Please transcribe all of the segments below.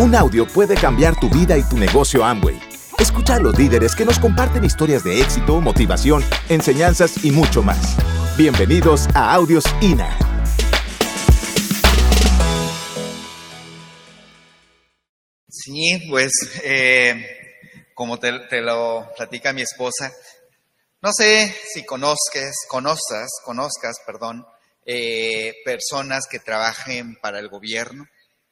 Un audio puede cambiar tu vida y tu negocio Amway. Escucha a los líderes que nos comparten historias de éxito, motivación, enseñanzas y mucho más. Bienvenidos a Audios INA. Sí, pues eh, como te, lo platica mi esposa, no sé si conozcas, conozcas, conozcas, perdón, eh, personas que trabajen para el gobierno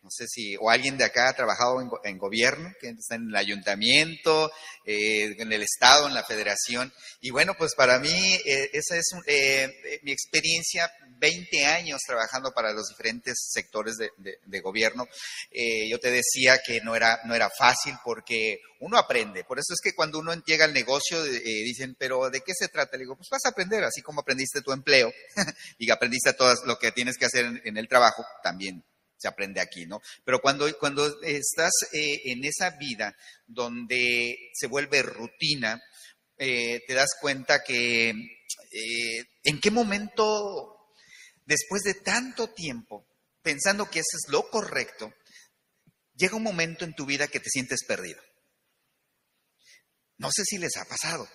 no sé si, o alguien de acá ha trabajado en, gobierno, que está en el ayuntamiento, eh, en el Estado, en la federación. Y bueno, pues para mí eh, esa es eh, mi experiencia, 20 años trabajando para los diferentes sectores de, gobierno. yo te decía que no era, no era fácil porque uno aprende. Por eso es que cuando uno llega al negocio dicen, pero ¿de qué se trata? Le digo, pues vas a aprender, así como aprendiste tu empleo y aprendiste todo lo que tienes que hacer en el trabajo, también se aprende aquí, ¿no? Pero cuando, cuando estás eh, en esa vida donde se vuelve rutina, eh, te das cuenta que eh, en qué momento, después de tanto tiempo, pensando que eso es lo correcto, llega un momento en tu vida que te sientes perdido. No sé si les ha pasado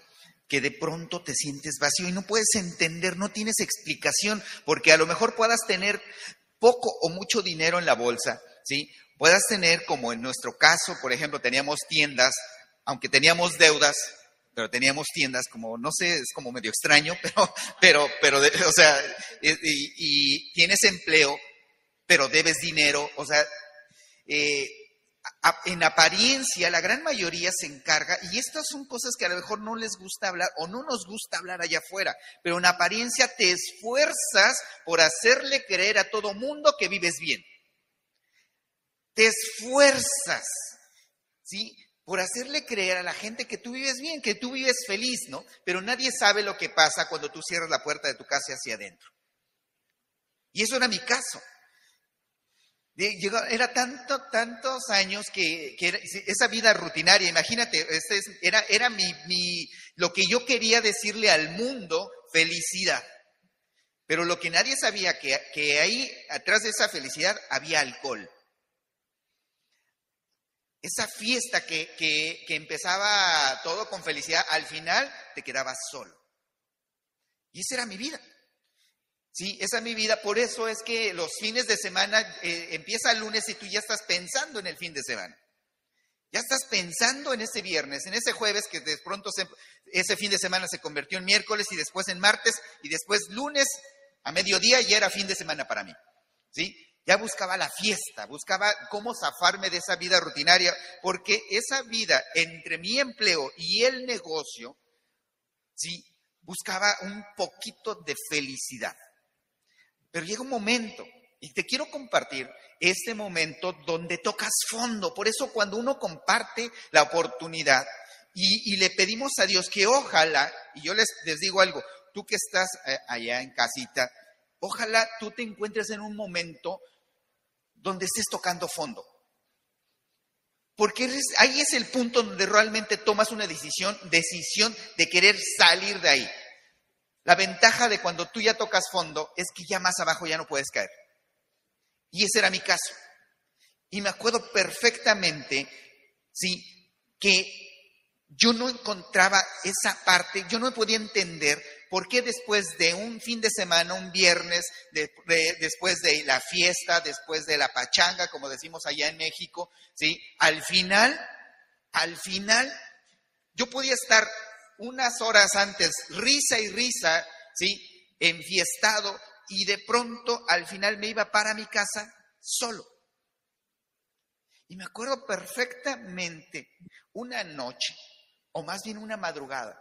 que de pronto te sientes vacío y no puedes entender, no tienes explicación, porque a lo mejor puedas tener poco o mucho dinero en la bolsa, ¿sí? Puedas tener, como en nuestro caso, por ejemplo, teníamos tiendas, aunque teníamos deudas, pero teníamos tiendas como, no sé, es como medio extraño, pero, pero, pero, o sea, y, tienes empleo, pero debes dinero, o sea, eh, en apariencia la gran mayoría se encarga, y estas son cosas que a lo mejor no les gusta hablar o no nos gusta hablar allá afuera, pero en apariencia te esfuerzas por hacerle creer a todo mundo que vives bien. Te esfuerzas, ¿sí? Por hacerle creer a la gente que tú vives bien, que tú vives feliz, ¿no? Pero nadie sabe lo que pasa cuando tú cierras la puerta de tu casa hacia adentro. Y eso era mi caso. Era tanto, tantos años que, esa vida rutinaria, imagínate, este era, era mi, lo que yo quería decirle al mundo, felicidad. Pero lo que nadie sabía, que, que ahí, atrás de esa felicidad, había alcohol. Esa fiesta que, que, que empezaba todo con felicidad, al final te quedabas solo. Y esa era mi vida. Sí, esa es mi vida. Por eso es que los fines de semana eh, empieza el lunes y tú ya estás pensando en el fin de semana. Ya estás pensando en ese viernes, en ese jueves que de pronto ese fin de semana se convirtió en miércoles y después en martes y después lunes a mediodía ya era fin de semana para mí. ¿Sí? Ya buscaba la fiesta, buscaba cómo zafarme de esa vida rutinaria, porque esa vida entre mi empleo y el negocio, ¿sí? Buscaba un poquito de felicidad. Pero llega un momento, y te quiero compartir este momento donde tocas fondo. Por eso cuando uno comparte la oportunidad y, le pedimos a Dios que ojalá, y yo les, les digo algo, tú que estás eh, allá en casita, ojalá tú te encuentres en un momento donde estés tocando fondo. Porque ahí es el punto donde realmente tomas una decisión, decisión de querer salir de ahí. La ventaja de cuando tú ya tocas fondo es que ya más abajo ya no puedes caer. Y ese era mi caso. Y me acuerdo perfectamente, sí, que yo no encontraba esa parte, yo no podía entender por qué después de un fin de semana, un viernes, después de la fiesta, después de la pachanga, como decimos allá en México, sí, al final, al final, yo podía estar unas horas antes, risa y risa, ¿sí? Enfiestado, y de pronto al final me iba para mi casa solo. Y me acuerdo perfectamente una noche, o más bien una madrugada,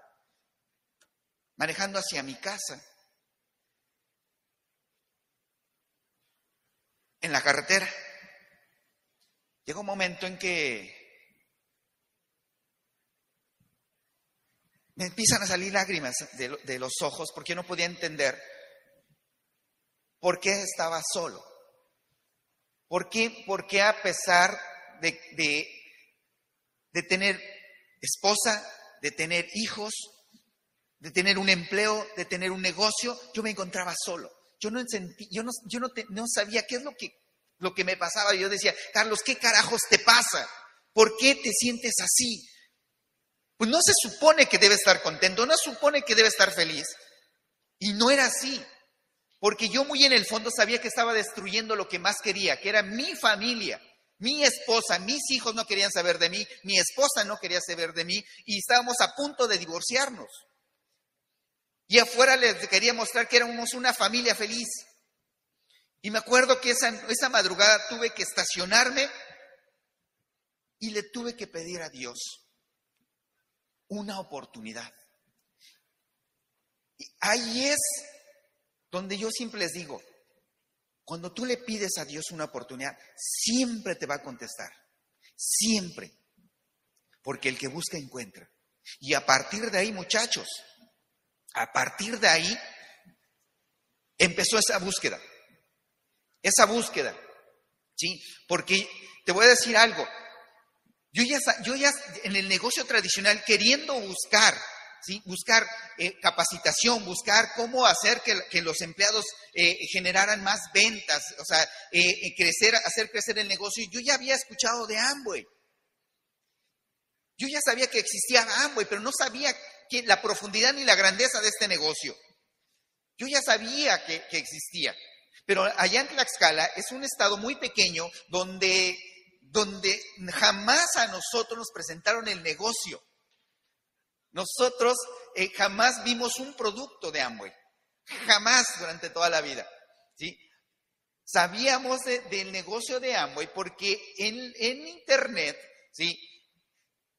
manejando hacia mi casa, en la carretera. Llegó un momento en que Me empiezan a salir lágrimas de, los ojos porque no podía entender por qué estaba solo. ¿Por qué, a pesar de, de, tener esposa, de tener hijos, de tener un empleo, de tener un negocio, yo me encontraba solo. Yo no, sentí, yo no, yo no, no sabía qué es lo que lo que me pasaba. Yo decía, Carlos, ¿qué carajos te pasa? ¿Por qué te sientes así? Pues no se supone que debe estar contento, no se supone que debe estar feliz. Y no era así, porque yo muy en el fondo sabía que estaba destruyendo lo que más quería, que era mi familia. Mi esposa, mis hijos no querían saber de mí, mi esposa no quería saber de mí y estábamos a punto de divorciarnos. Y afuera les quería mostrar que éramos una familia feliz. Y me acuerdo que esa, esa madrugada tuve que estacionarme y le tuve que pedir a Dios una oportunidad. Y ahí es donde yo siempre les digo, cuando tú le pides a Dios una oportunidad, siempre te va a contestar. Siempre. Porque el que busca encuentra. Y a partir de ahí, muchachos, a partir de ahí empezó esa búsqueda. Esa búsqueda. ¿Sí? Porque te voy a decir algo. Yo ya, yo ya en el negocio tradicional, queriendo buscar buscar eh, capacitación, buscar cómo hacer que, los empleados eh, generaran más ventas, o sea, eh, crecer, hacer crecer el negocio. Yo ya había escuchado de Amway. Yo ya sabía que existía Amway, pero no sabía que, la profundidad ni la grandeza de este negocio. Yo ya sabía que, que existía. Pero allá en Tlaxcala es un estado muy pequeño donde, donde jamás a nosotros nos presentaron el negocio. Nosotros eh, jamás vimos un producto de Amway, jamás durante toda la vida. ¿sí? Sabíamos del negocio de Amway porque en, en Internet ¿sí?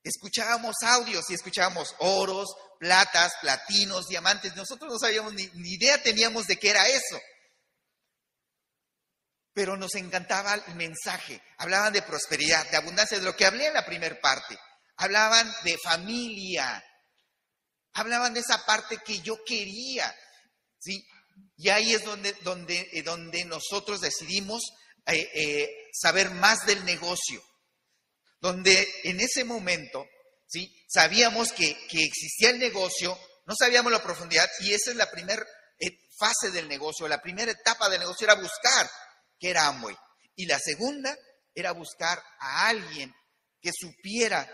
escuchábamos audios y escuchábamos oros, platas, platinos, diamantes. Nosotros no sabíamos ni, ni idea teníamos de qué era eso. Pero nos encantaba el mensaje. Hablaban de prosperidad, de abundancia, de lo que hablé en la primera parte. Hablaban de familia, Hablaban de esa parte que yo quería, ¿sí? Y ahí es donde, donde, eh, donde nosotros decidimos eh, eh, saber más del negocio, donde en ese momento, ¿sí? Sabíamos que, que existía el negocio, no sabíamos la profundidad y esa es la primera fase del negocio, la primera etapa del negocio era buscar que era Amway. Y la segunda era buscar a alguien que supiera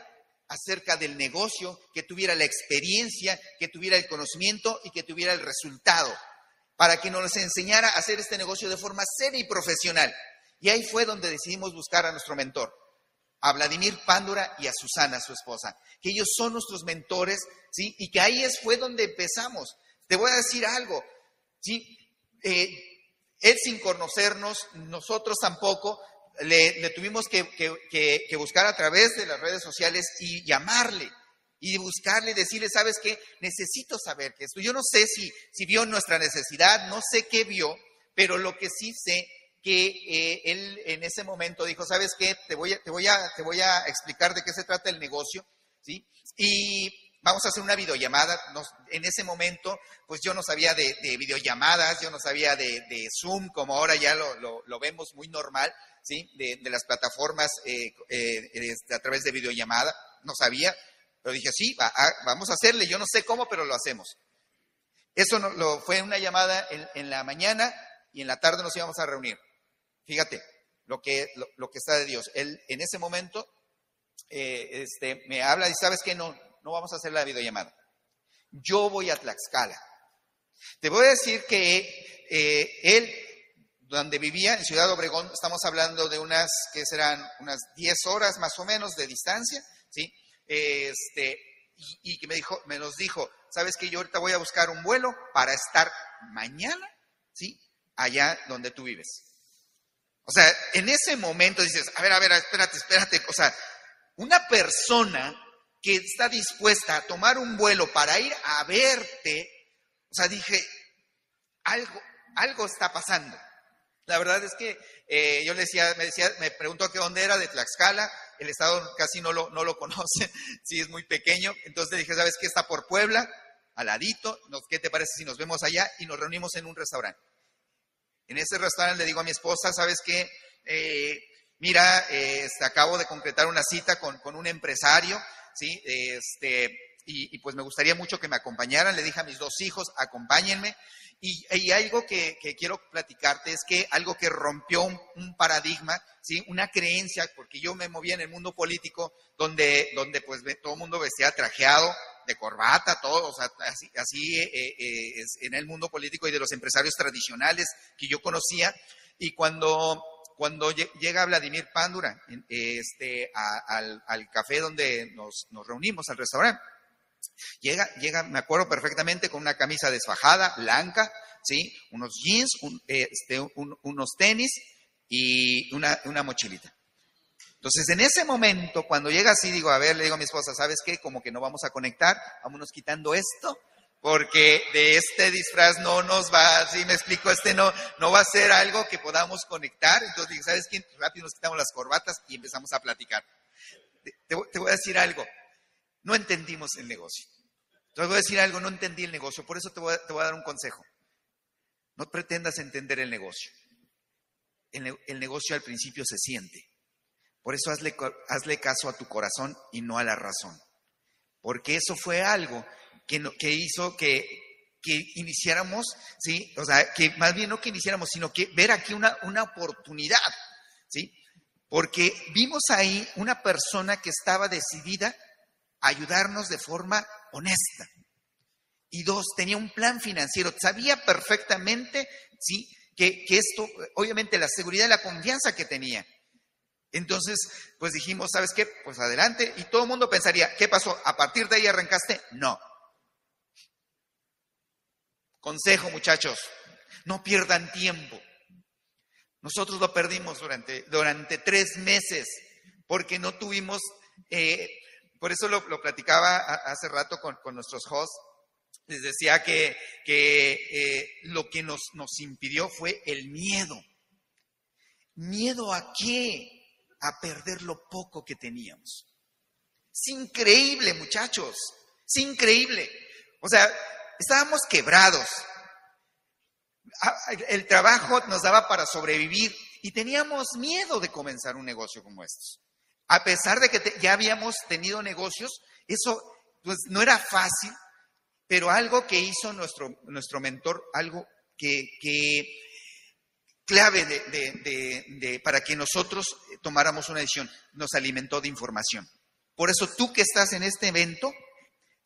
acerca del negocio, que tuviera la experiencia, que tuviera el conocimiento y que tuviera el resultado, para que nos enseñara a hacer este negocio de forma seria y profesional. Y ahí fue donde decidimos buscar a nuestro mentor, a Vladimir Pándora y a Susana, su esposa, que ellos son nuestros mentores, ¿sí? Y que ahí es, fue donde empezamos. Te voy a decir algo, ¿sí? Eh, él sin conocernos, nosotros tampoco, le, tuvimos que, buscar a través de las redes sociales y llamarle y buscarle decirle, ¿sabes qué? Necesito saber que esto. Yo no sé si, si vio nuestra necesidad, no sé qué vio, pero lo que sí sé que eh, él en ese momento dijo, ¿sabes qué? Te voy, a, te, voy a, te voy a explicar de qué se trata el negocio, ¿sí? Y vamos a hacer una videollamada. en ese momento, pues yo no sabía de, videollamadas, yo no sabía de, Zoom, como ahora ya lo, vemos muy normal, ¿sí? De, las plataformas eh, eh, a través de videollamada. No sabía, pero dije, sí, vamos a hacerle. Yo no sé cómo, pero lo hacemos. Eso no, lo, fue una llamada en, la mañana y en la tarde nos íbamos a reunir. Fíjate lo que, lo, que está de Dios. Él en ese momento eh, este, me habla y sabes que no, no vamos a hacer la videollamada. Yo voy a Tlaxcala. Te voy a decir que él donde vivía, en Ciudad Obregón, estamos hablando de unas, que serán unas 10 horas más o menos de distancia, ¿sí? Este, y, que me dijo, me nos dijo, ¿sabes que yo ahorita voy a buscar un vuelo para estar mañana, ¿sí? Allá donde tú vives. O sea, en ese momento dices, a ver, a ver, espérate, espérate, o sea, una persona que está dispuesta a tomar un vuelo para ir a verte, o sea, dije, algo, algo está pasando. La verdad es que eh, yo le decía, me decía, me preguntó qué dónde era de Tlaxcala, el estado casi no lo, no lo conoce, sí es muy pequeño, entonces le dije, ¿sabes qué? Está por Puebla, al ladito, ¿qué te parece si nos vemos allá? Y nos reunimos en un restaurante. En ese restaurante le digo a mi esposa, ¿sabes qué? Eh, mira, este, acabo de concretar una cita con, con un empresario, ¿sí? Este, y, pues me gustaría mucho que me acompañaran. Le dije a mis dos hijos, acompáñenme. Y, algo que, quiero platicarte es que algo que rompió un, paradigma, ¿sí? una creencia, porque yo me movía en el mundo político donde, donde pues todo el mundo vestía trajeado, de corbata, todo, o sea, así, eh, eh, es en el mundo político y de los empresarios tradicionales que yo conocía. Y cuando cuando llega Vladimir Pándura este, al, café donde nos, reunimos, al restaurante, llega, llega, me acuerdo perfectamente, con una camisa desfajada, blanca, ¿sí? unos jeans, este, unos tenis y una, una mochilita. Entonces, en ese momento, cuando llega así, digo, a ver, le digo a mi esposa, ¿sabes qué? Como que no vamos a conectar, vámonos quitando esto porque de este disfraz no nos va, si me explico, este no, no va a ser algo que podamos conectar. Entonces dije, ¿sabes qué? Rápido nos quitamos las corbatas y empezamos a platicar. Te, voy a decir algo, no entendimos el negocio. Te voy a decir algo, no entendí el negocio, por eso te voy a, dar un consejo. No pretendas entender el negocio. El, el negocio al principio se siente. Por eso hazle, hazle caso a tu corazón y no a la razón. Porque eso fue algo que, hizo que, que iniciáramos, ¿sí? O sea, que más bien no que iniciáramos, sino que ver aquí una, una oportunidad, ¿sí? Porque vimos ahí una persona que estaba decidida a ayudarnos de forma honesta. Y dos, tenía un plan financiero, sabía perfectamente, ¿sí? Que, que esto, obviamente la seguridad y la confianza que tenía. Entonces, pues dijimos, ¿sabes qué? Pues adelante. Y todo el mundo pensaría, ¿qué pasó? ¿A partir de ahí arrancaste? No. Consejo, muchachos, no pierdan tiempo. Nosotros lo perdimos durante, durante tres meses porque no tuvimos, eh, por eso lo, platicaba hace rato con, nuestros hosts, les decía que, que eh, lo que nos, nos impidió fue el miedo. ¿Miedo a qué? A perder lo poco que teníamos. Es increíble, muchachos. Es increíble. O sea, estábamos quebrados. Ah, el trabajo nos daba para sobrevivir y teníamos miedo de comenzar un negocio como estos. A pesar de que ya habíamos tenido negocios, eso pues no era fácil, pero algo que hizo nuestro, nuestro mentor, algo que, clave de, para que nosotros tomáramos una decisión, nos alimentó de información. Por eso tú que estás en este evento,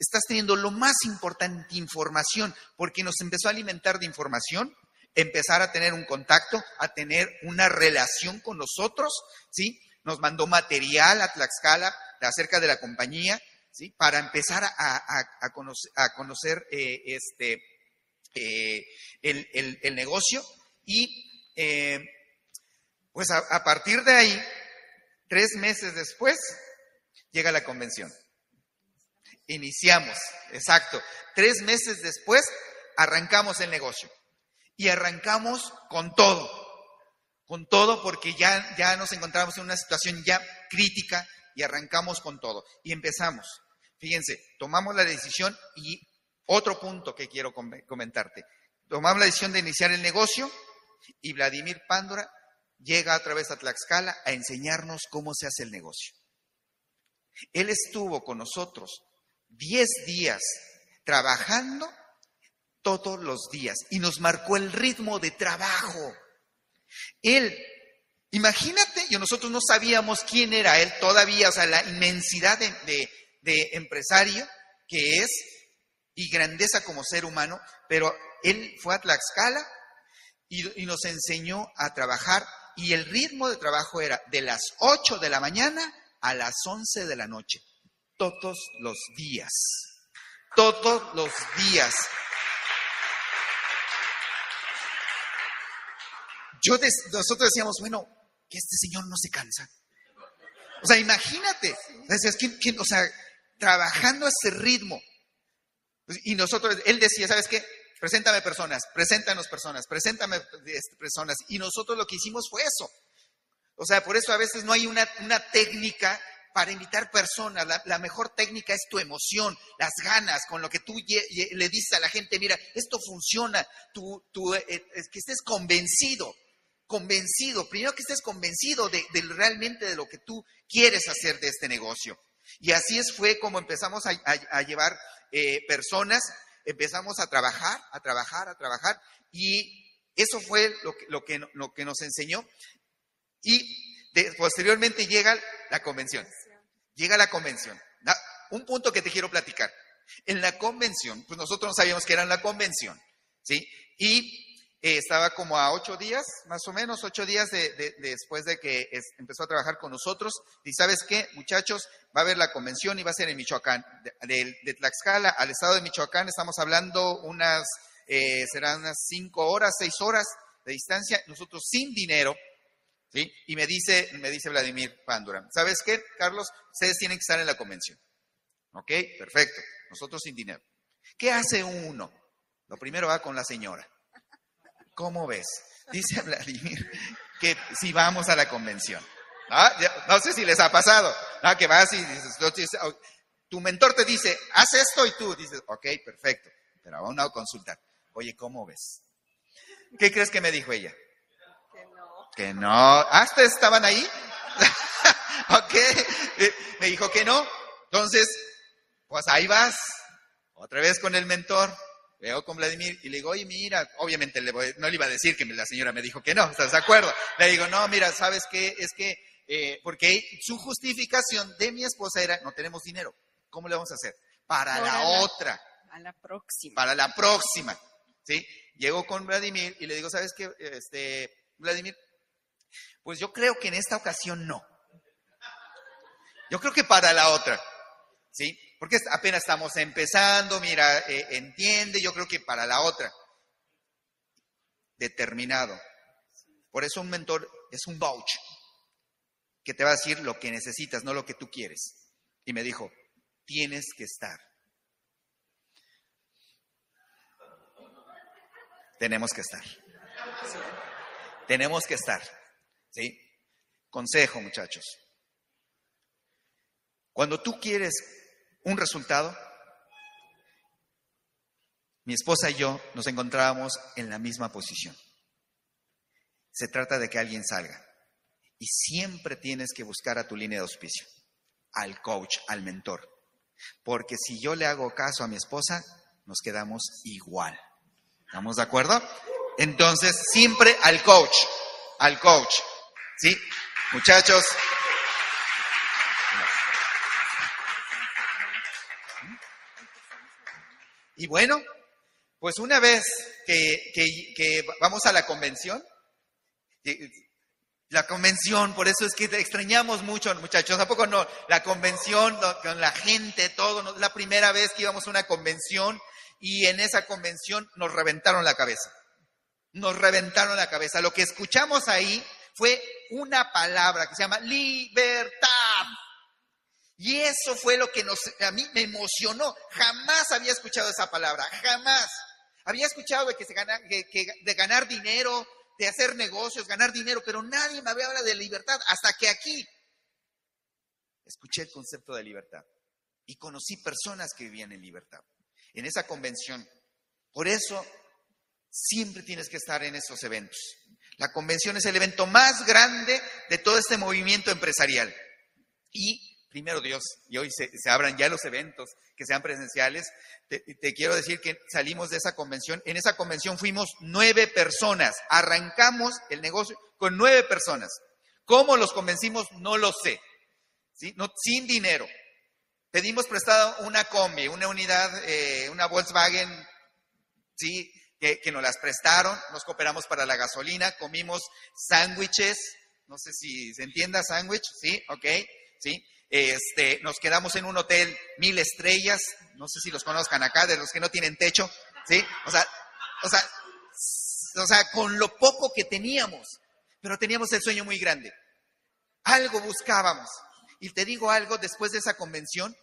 estás teniendo lo más importante, información, porque nos empezó a alimentar de información, empezar a tener un contacto, a tener una relación con nosotros, ¿sí? Nos mandó material a Tlaxcala acerca de la compañía, ¿sí? Para empezar a, conocer, eh, este, eh, el, negocio y eh, pues a partir de ahí, tres meses después, llega la convención. Iniciamos, exacto. Tres meses después arrancamos el negocio. Y arrancamos con todo. Con todo porque ya, ya nos encontramos en una situación ya crítica y arrancamos con todo. Y empezamos. Fíjense, tomamos la decisión y otro punto que quiero comentarte. Tomamos la decisión de iniciar el negocio y Vladimir Pándora llega otra vez a Tlaxcala a enseñarnos cómo se hace el negocio. Él estuvo con nosotros 10 días trabajando todos los días y nos marcó el ritmo de trabajo. Él, imagínate, yo nosotros no sabíamos quién era él todavía, o sea, la inmensidad de, empresario que es y grandeza como ser humano, pero él fue a Tlaxcala y, y nos enseñó a trabajar y el ritmo de trabajo era de las 8 de la mañana a las 11 de la noche todos los días. Todos los días. Yo nosotros decíamos, bueno, que este señor no se cansa. O sea, imagínate, o sea, trabajando a ese ritmo. Y nosotros, él decía, ¿sabes qué? Preséntame personas, preséntanos personas, preséntame este, personas. Y nosotros lo que hicimos fue eso. O sea, por eso a veces no hay una, una técnica para invitar personas. La, mejor técnica es tu emoción, las ganas, con lo que tú le dices a la gente, mira, esto funciona, tú, tú eh, que estés convencido, convencido, primero que estés convencido de, realmente de lo que tú quieres hacer de este negocio. Y así es, fue como empezamos a, llevar eh, personas, empezamos a trabajar, a trabajar, a trabajar, y eso fue lo que, lo que, lo que nos enseñó. Y posteriormente llega la convención. Llega la convención. Un punto que te quiero platicar. En la convención, pues nosotros no sabíamos que era la convención, ¿sí? Y eh, estaba como a ocho días, más o menos, ocho días de, después de que empezó a trabajar con nosotros. Y sabes qué, muchachos, va a haber la convención y va a ser en Michoacán. De, Tlaxcala al estado de Michoacán estamos hablando unas, eh, serán unas cinco horas, seis horas de distancia, nosotros sin dinero. ¿Sí? Y me dice, me dice Vladimir Pandura, ¿sabes qué, Carlos? Ustedes tienen que estar en la convención. ¿Ok? Perfecto. Nosotros sin dinero. ¿Qué hace uno? Lo primero va con la señora. ¿Cómo ves? Dice Vladimir que si vamos a la convención. No sé si les ha pasado. Que vas y dices, oh, tu mentor te dice, haz esto y tú dices, ok, perfecto, pero vamos a consultar. Oye, ¿cómo ves? ¿Qué crees que me dijo ella? Que no. No. ¿Hasta estaban ahí? ok, me dijo que no. Entonces, pues ahí vas, otra vez con el mentor. Veo con Vladimir y le digo, oye, mira, obviamente le no le iba a decir que la señora me dijo que no, ¿estás de acuerdo? Le digo, no, mira, ¿sabes qué? Es que, eh, porque su justificación de mi esposa era, no tenemos dinero, ¿cómo le vamos a hacer? Para la, otra. A la próxima. Para la próxima, ¿sí? Llego con Vladimir y le digo, ¿sabes qué? Este, Vladimir, pues yo creo que en esta ocasión no. Yo creo que para la otra, ¿sí? Porque apenas estamos empezando, mira, eh, entiende, yo creo que para la otra, determinado. Por eso un mentor es un vouch, que te va a decir lo que necesitas, no lo que tú quieres. Y me dijo, tienes que estar. Tenemos que estar. Tenemos que estar. ¿Sí? Consejo, muchachos. Cuando tú quieres un resultado, mi esposa y yo nos encontrábamos en la misma posición. Se trata de que alguien salga. Y siempre tienes que buscar a tu línea de auspicio, al coach, al mentor. Porque si yo le hago caso a mi esposa, nos quedamos igual. ¿Estamos de acuerdo? Entonces, siempre al coach, al coach. ¿Sí? Muchachos, Y bueno, pues una vez que, vamos a la convención, la convención, por eso es que extrañamos mucho, muchachos, ¿a poco no? La convención con la gente, todo, la primera vez que íbamos a una convención y en esa convención nos reventaron la cabeza. Nos reventaron la cabeza. Lo que escuchamos ahí fue una palabra que se llama libertad. Y eso fue lo que nos, a mí me emocionó. Jamás había escuchado esa palabra, jamás. Había escuchado de, que se gana, de ganar dinero, de hacer negocios, ganar dinero, pero nadie me había hablado de libertad hasta que aquí escuché el concepto de libertad y conocí personas que vivían en libertad. En esa convención. Por eso siempre tienes que estar en esos eventos. La convención es el evento más grande de todo este movimiento empresarial. Y primero Dios, y hoy se, abran ya los eventos que sean presenciales, te, quiero decir que salimos de esa convención. En esa convención fuimos nueve personas. Arrancamos el negocio con nueve personas. ¿Cómo los convencimos? No lo sé. No, sin dinero. Pedimos prestado una combi, una unidad, eh, una Volkswagen, ¿sí? Que, que, nos las prestaron, nos cooperamos para la gasolina, comimos sándwiches, no sé si se entienda sándwich, ¿sí? Ok, ¿sí? Este, nos quedamos en un hotel mil estrellas, no sé si los conozcan acá, de los que no tienen techo, ¿sí? O sea, o sea, o sea, con lo poco que teníamos, pero teníamos el sueño muy grande. Algo buscábamos. Y te digo algo, después de esa convención,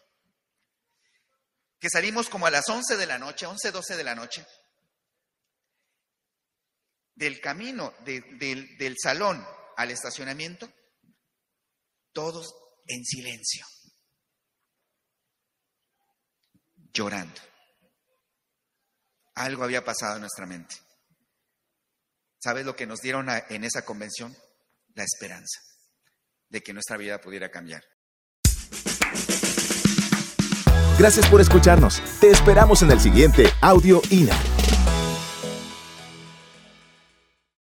que salimos como a las 11 de la noche, 11, 12 de la noche, del camino del, del salón al estacionamiento, todos en silencio, llorando. Algo había pasado en nuestra mente. ¿Sabes lo que nos dieron en esa convención? La esperanza de que nuestra vida pudiera cambiar. Gracias por escucharnos. Te esperamos en el siguiente Audio INA.